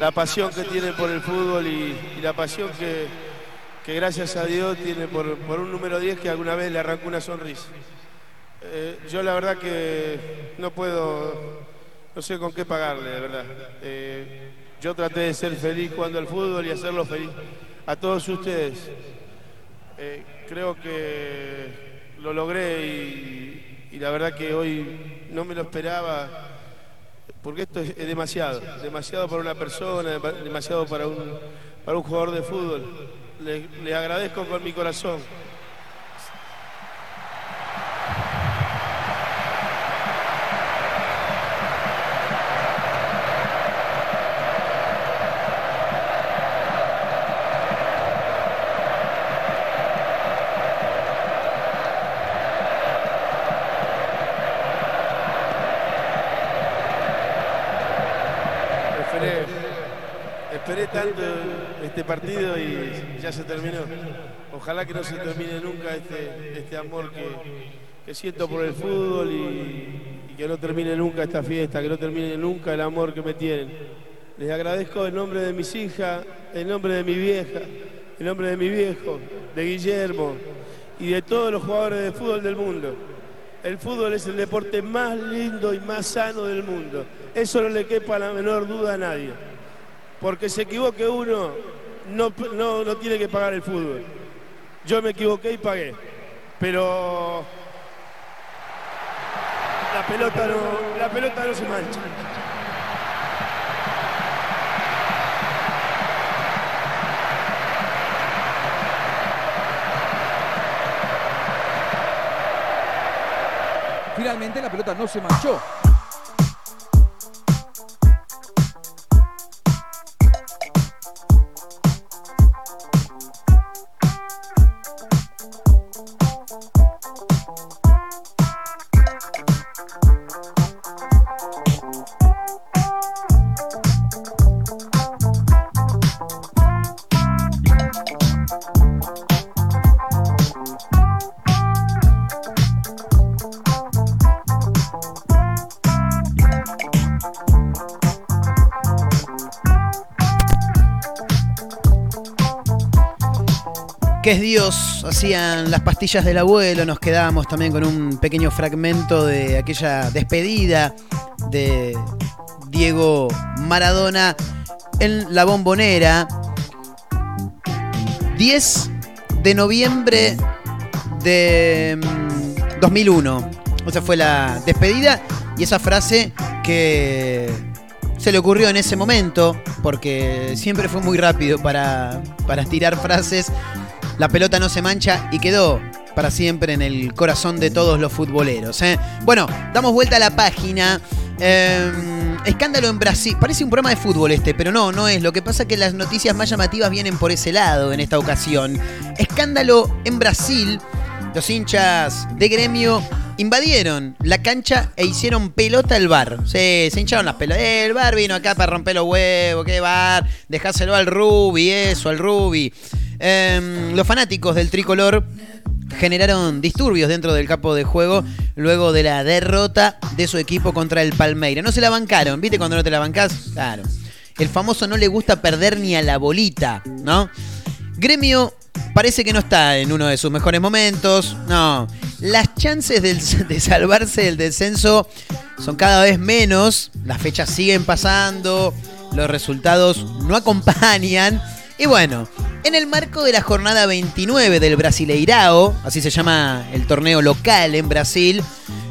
La pasión que tienen por el fútbol y, la pasión que, que, gracias a Dios tiene por, por, un número 10 que alguna vez le arrancó una sonrisa. Eh, yo la verdad que no puedo, no sé con qué pagarle, de verdad. Eh, yo traté de ser feliz jugando al fútbol y hacerlo feliz a todos ustedes. Eh, creo que lo logré y la verdad que hoy no me lo esperaba porque esto es, demasiado, demasiado para una persona, demasiado para un, para un jugador de fútbol. Le agradezco con mi corazón este partido y ya se terminó. Ojalá que no se termine nunca este, este amor que, que siento por el fútbol y, que no termine nunca esta fiesta, que no termine nunca el amor que me tienen. Les agradezco en nombre de mis hijas, en nombre de mi vieja, en nombre de mi viejo, de Guillermo y de todos los jugadores de fútbol del mundo. El fútbol es el deporte más lindo y más sano del mundo. Eso no le quepa la menor duda a nadie. Porque se equivoque uno, no, no, no tiene que pagar el fútbol. Yo me equivoqué y pagué. Pero la pelota no, la pelota no se mancha. Finalmente la pelota no se manchó. Que es Dios, hacían las pastillas del abuelo, nos quedábamos también con un pequeño fragmento de aquella despedida de Diego Maradona en la bombonera. 10 de noviembre de mm, 2001. O sea, fue la despedida y esa frase que se le ocurrió en ese momento, porque siempre fue muy rápido para, para tirar frases la pelota no se mancha y quedó para siempre en el corazón de todos los futboleros. ¿eh? Bueno, damos vuelta a la página. Eh, escándalo en Brasil. Parece un programa de fútbol este, pero no, no es. Lo que pasa es que las noticias más llamativas vienen por ese lado en esta ocasión. Escándalo en Brasil. Los hinchas de gremio invadieron la cancha e hicieron pelota al bar. Sí, se hincharon las pelotas. Eh, el bar vino acá para romper los huevos. ¿Qué bar? Dejáselo al Rubi, eso, al Rubi. Eh, los fanáticos del tricolor generaron disturbios dentro del campo de juego luego de la derrota de su equipo contra el Palmeiras. No se la bancaron, ¿viste cuando no te la bancás? Claro. El famoso no le gusta perder ni a la bolita, ¿no? Gremio parece que no está en uno de sus mejores momentos. No. Las chances de salvarse del descenso son cada vez menos. Las fechas siguen pasando. Los resultados no acompañan. Y bueno, en el marco de la jornada 29 del Brasileirao, así se llama el torneo local en Brasil,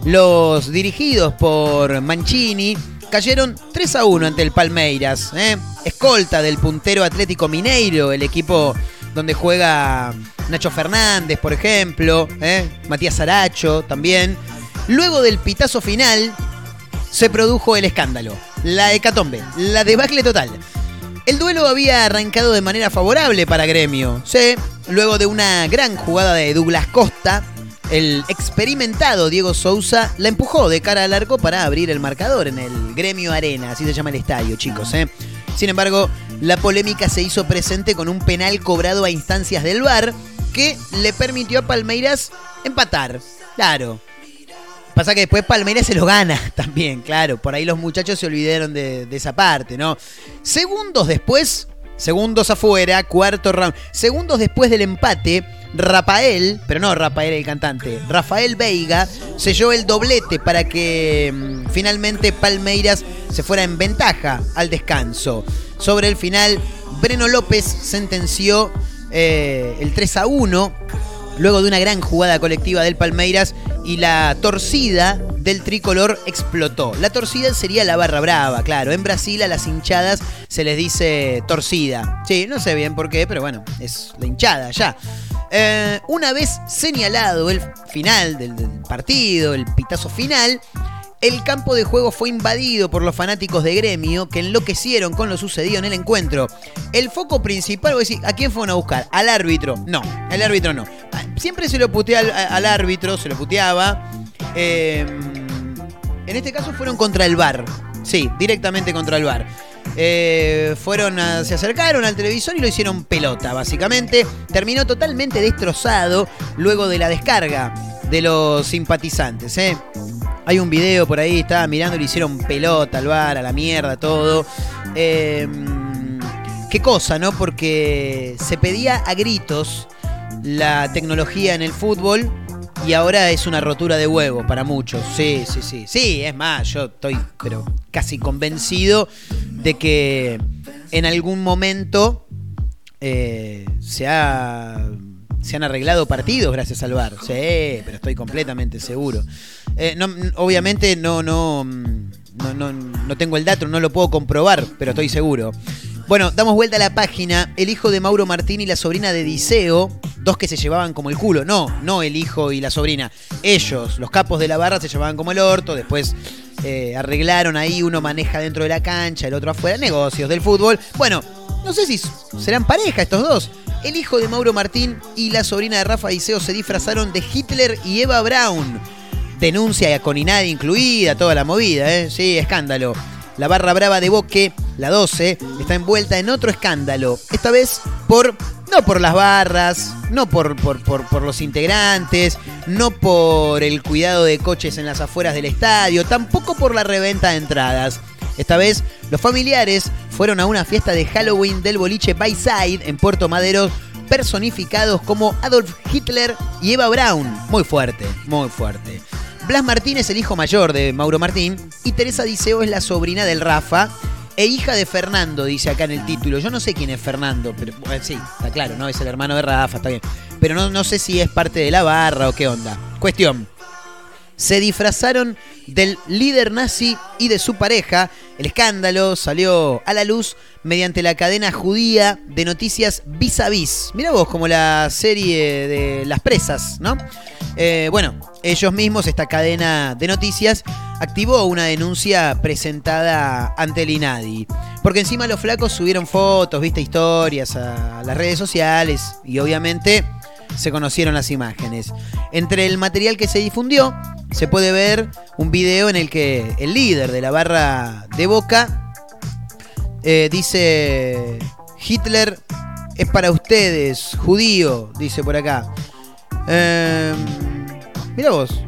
los dirigidos por Mancini cayeron 3 a 1 ante el Palmeiras. ¿eh? Escolta del puntero Atlético Mineiro, el equipo donde juega Nacho Fernández, por ejemplo, ¿eh? Matías Aracho también. Luego del pitazo final, se produjo el escándalo, la hecatombe, la debacle total. El duelo había arrancado de manera favorable para Gremio. Sí, luego de una gran jugada de Douglas Costa, el experimentado Diego Sousa la empujó de cara al arco para abrir el marcador en el Gremio Arena, así se llama el estadio, chicos. ¿eh? Sin embargo, la polémica se hizo presente con un penal cobrado a instancias del VAR que le permitió a Palmeiras empatar. Claro, Pasa que después Palmeiras se lo gana también, claro. Por ahí los muchachos se olvidaron de, de esa parte, ¿no? Segundos después, segundos afuera, cuarto round. Segundos después del empate, Rafael, pero no Rafael el cantante, Rafael Veiga selló el doblete para que mm, finalmente Palmeiras se fuera en ventaja al descanso. Sobre el final, Breno López sentenció eh, el 3 a 1 luego de una gran jugada colectiva del Palmeiras y la torcida del tricolor explotó. La torcida sería la barra brava, claro. En Brasil a las hinchadas se les dice torcida. Sí, no sé bien por qué, pero bueno, es la hinchada ya. Eh, una vez señalado el final del, partido, el pitazo final, el campo de juego fue invadido por los fanáticos de gremio que enloquecieron con lo sucedido en el encuentro. El foco principal, voy a decir, ¿a quién fueron a buscar? ¿Al árbitro? No, al árbitro no. Ah, Siempre se lo putea al, al árbitro, se lo puteaba. Eh, en este caso fueron contra el VAR. Sí, directamente contra el VAR. Eh, fueron a- se acercaron al televisor y lo hicieron pelota, básicamente. Terminó totalmente destrozado luego de la descarga de los simpatizantes. ¿eh? Hay un video por ahí, estaba mirando y le hicieron pelota al bar, a la mierda, todo. Eh, qué cosa, ¿no? Porque se pedía a gritos la tecnología en el fútbol y ahora es una rotura de huevo para muchos. Sí, sí, sí. Sí, es más, yo estoy pero casi convencido de que en algún momento eh, se, ha- se han arreglado partidos gracias al VAR. Sí, pero estoy completamente seguro. Eh, obviamente no, no, no, no, no tengo el dato, no lo puedo comprobar, pero estoy seguro. Bueno, damos vuelta a la página. El hijo de Mauro Martín y la sobrina de Diceo, dos que se llevaban como el culo. No, no el hijo y la sobrina. Ellos, los capos de la barra, se llevaban como el orto. Después eh, arreglaron ahí, uno maneja dentro de la cancha, el otro afuera. Negocios del fútbol. Bueno, no sé si serán pareja estos dos. El hijo de Mauro Martín y la sobrina de Rafa Diceo se disfrazaron de Hitler y Eva Braun. Denuncia con INADI incluida, toda la movida, ¿eh? Sí, escándalo. La barra brava de Boque, la 12, está envuelta en otro escándalo. Esta vez por. No por las barras, no por, por, por, por los integrantes, no por el cuidado de coches en las afueras del estadio, tampoco por la reventa de entradas. Esta vez, los familiares fueron a una fiesta de Halloween del boliche Bayside en Puerto Madero, personificados como Adolf Hitler y Eva Braun. Muy fuerte, muy fuerte. Blas Martín es el hijo mayor de Mauro Martín y Teresa Diceo es la sobrina del Rafa e hija de Fernando, dice acá en el título. Yo no sé quién es Fernando, pero sí, está claro, ¿no? Es el hermano de Rafa, está bien. Pero no, no sé si es parte de la barra o qué onda. Cuestión. Se disfrazaron del líder nazi y de su pareja. El escándalo salió a la luz mediante la cadena judía de noticias Vis a Vis. Mira vos, como la serie de las presas, ¿no? Eh, bueno, ellos mismos, esta cadena de noticias, activó una denuncia presentada ante el INADI. Porque encima los flacos subieron fotos, viste, historias a las redes sociales y obviamente se conocieron las imágenes. Entre el material que se difundió, se puede ver un video en el que el líder de la barra de Boca eh, dice, Hitler es para ustedes, judío, dice por acá. Eh, mira vos.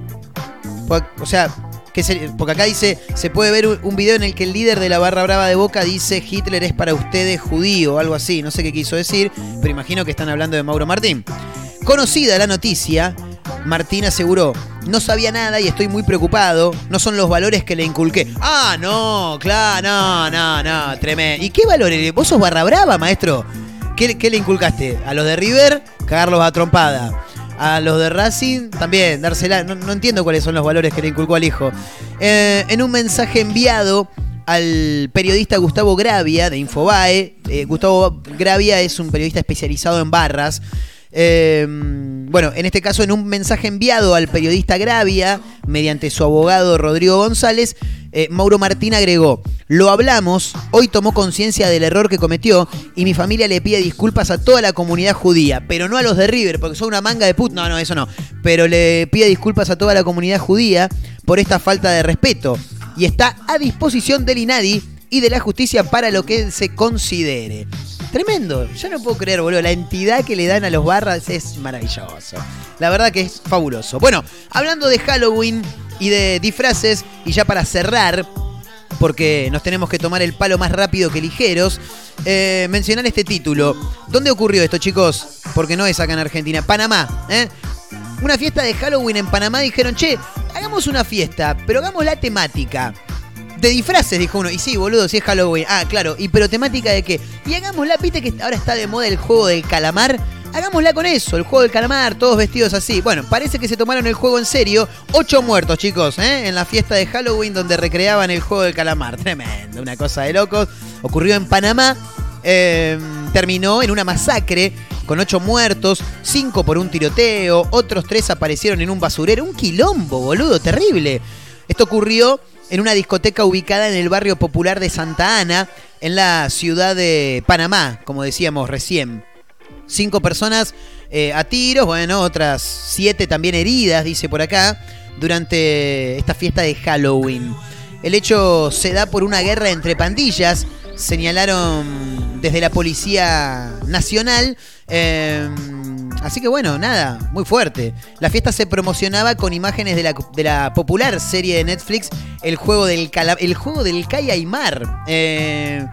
O sea, que se- porque acá dice, se puede ver un- video en el que el líder de la barra brava de Boca dice Hitler es para ustedes judío, algo así, no sé qué quiso decir, pero imagino que están hablando de Mauro Martín. Conocida la noticia, Martín aseguró, no sabía nada y estoy muy preocupado, no son los valores que le inculqué. Ah, no, claro, no, no, no, tremendo. ¿Y qué valores? ¿Vos sos barra brava, maestro? ¿Qué, le inculcaste? A los de River, cagarlos a trompada. A los de Racing también, dársela. No, no entiendo cuáles son los valores que le inculcó al hijo. Eh, en un mensaje enviado al periodista Gustavo Gravia de Infobae, eh, Gustavo Gravia es un periodista especializado en barras. Eh, bueno, en este caso, en un mensaje enviado al periodista Gravia, mediante su abogado Rodrigo González, eh, Mauro Martín agregó: Lo hablamos, hoy tomó conciencia del error que cometió y mi familia le pide disculpas a toda la comunidad judía, pero no a los de River, porque son una manga de put. No, no, eso no. Pero le pide disculpas a toda la comunidad judía por esta falta de respeto y está a disposición del INADI y de la justicia para lo que se considere. Tremendo, yo no puedo creer, boludo. La entidad que le dan a los barras es maravilloso. La verdad que es fabuloso. Bueno, hablando de Halloween y de disfraces, y ya para cerrar, porque nos tenemos que tomar el palo más rápido que ligeros, eh, mencionar este título. ¿Dónde ocurrió esto, chicos? Porque no es acá en Argentina, Panamá, ¿eh? Una fiesta de Halloween en Panamá dijeron, che, hagamos una fiesta, pero hagamos la temática. De disfraces, dijo uno. Y sí, boludo, si es Halloween. Ah, claro. ¿Y pero temática de qué? Y hagámosla, viste que ahora está de moda el juego del calamar. Hagámosla con eso, el juego del calamar, todos vestidos así. Bueno, parece que se tomaron el juego en serio. Ocho muertos, chicos, ¿eh? en la fiesta de Halloween donde recreaban el juego del calamar. Tremendo, una cosa de locos. Ocurrió en Panamá. eh, terminó en una masacre con ocho muertos, cinco por un tiroteo, otros tres aparecieron en un basurero. Un quilombo, boludo, terrible. Esto ocurrió en una discoteca ubicada en el barrio popular de Santa Ana, en la ciudad de Panamá, como decíamos recién. Cinco personas eh, a tiros, bueno, otras siete también heridas, dice por acá, durante esta fiesta de Halloween. El hecho se da por una guerra entre pandillas señalaron desde la Policía Nacional. Eh, así que bueno, nada, muy fuerte. La fiesta se promocionaba con imágenes de la, de la popular serie de Netflix, El Juego del, Cala- el juego del. Eh,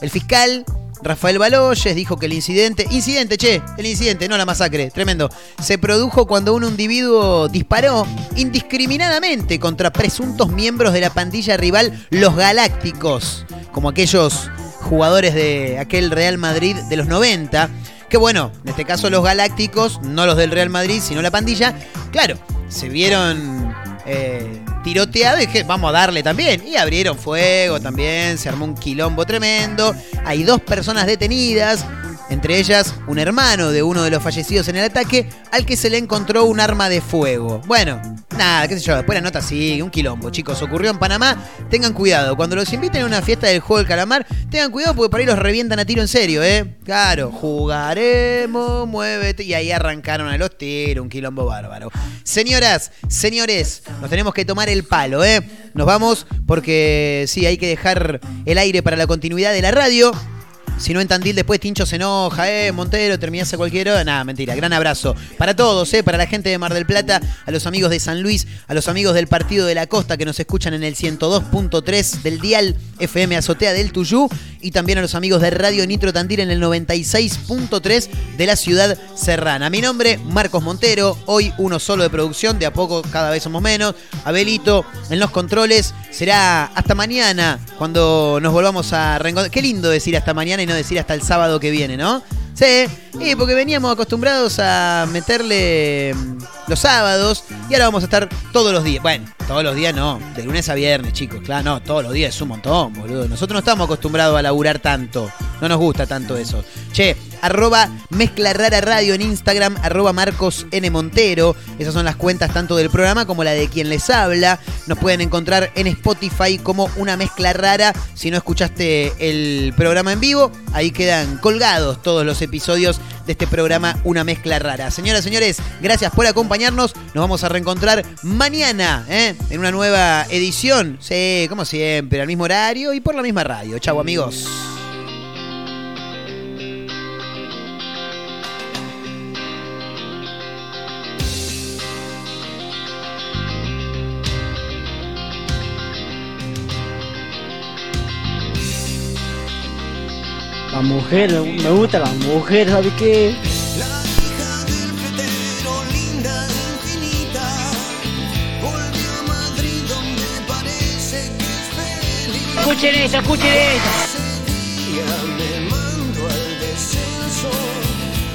el fiscal Rafael Baloyes dijo que el incidente, incidente, che, el incidente, no la masacre, tremendo, se produjo cuando un individuo disparó indiscriminadamente contra presuntos miembros de la pandilla rival Los Galácticos, como aquellos jugadores de aquel Real Madrid de los 90. Que bueno, en este caso los Galácticos, no los del Real Madrid, sino la pandilla, claro, se vieron eh, tiroteados y dije, vamos a darle también. Y abrieron fuego también, se armó un quilombo tremendo. Hay dos personas detenidas, entre ellas un hermano de uno de los fallecidos en el ataque, al que se le encontró un arma de fuego. Bueno, nada, qué sé yo, después la nota sigue, un quilombo, chicos. Ocurrió en Panamá, tengan cuidado. Cuando los inviten a una fiesta del juego del calamar, tengan cuidado porque por ahí los revientan a tiro en serio, ¿eh? Claro, jugaremos, muévete. Y ahí arrancaron a los tiros, un quilombo bárbaro. Señoras, señores, nos tenemos que tomar el palo, ¿eh? Nos vamos porque sí, hay que dejar el aire para la continuidad de la radio. Si no en Tandil, después Tincho se enoja, ¿eh? Montero, terminás a cualquier hora. Nada, mentira. Gran abrazo para todos, ¿eh? Para la gente de Mar del Plata, a los amigos de San Luis, a los amigos del Partido de la Costa que nos escuchan en el 102.3 del Dial FM Azotea del Tuyú y también a los amigos de Radio Nitro Tandil en el 96.3 de la ciudad serrana. Mi nombre, Marcos Montero. Hoy uno solo de producción, de a poco cada vez somos menos. Abelito en los controles. Será hasta mañana cuando nos volvamos a reencontrar. Qué lindo decir hasta mañana y no decir hasta el sábado que viene, ¿no? Sí, y porque veníamos acostumbrados a meterle mm, los sábados y ahora vamos a estar todos los días. Bueno, todos los días no, de lunes a viernes, chicos. Claro, no, todos los días es un montón, boludo. Nosotros no estamos acostumbrados a laburar tanto. No nos gusta tanto eso. Che, arroba Mezcla Rara Radio en Instagram, arroba Marcos N. Montero. Esas son las cuentas tanto del programa como la de quien les habla. Nos pueden encontrar en Spotify como una mezcla rara. Si no escuchaste el programa en vivo, ahí quedan colgados todos los episodios de este programa Una Mezcla Rara. Señoras, señores, gracias por acompañarnos. Nos vamos a reencontrar mañana ¿eh? en una nueva edición. Sí, como siempre, al mismo horario y por la misma radio. Chau, amigos. La mujer, me gusta la mujer, ¿sabes qué? linda, infinita, volvió a Madrid donde parece que es feliz. Escuchen eso, escuchen eso. Ese día me mando al descenso,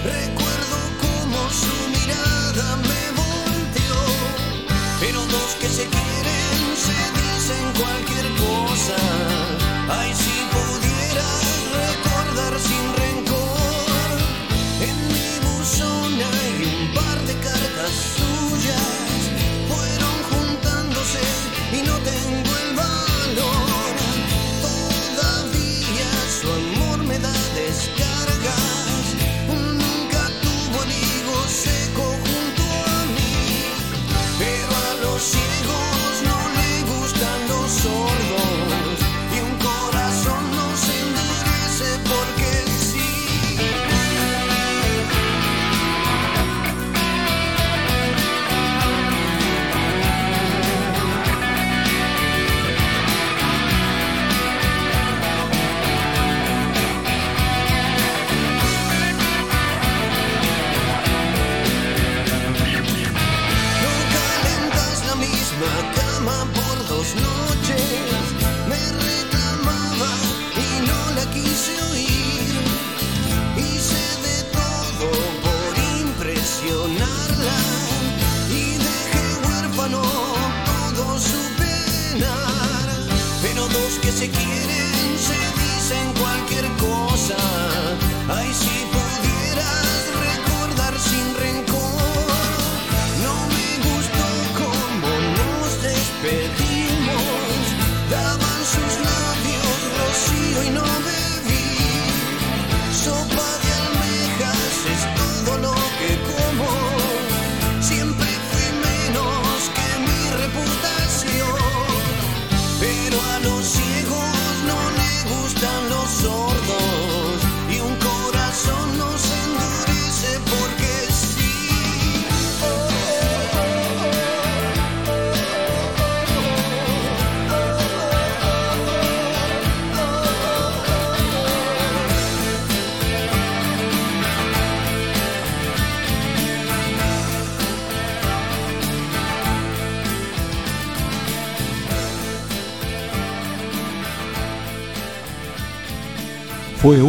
recuerdo cómo su mirada me volteó, pero dos que se quieren se dicen cualquier cosa.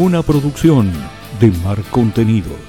Una producción de Mar Contenidos.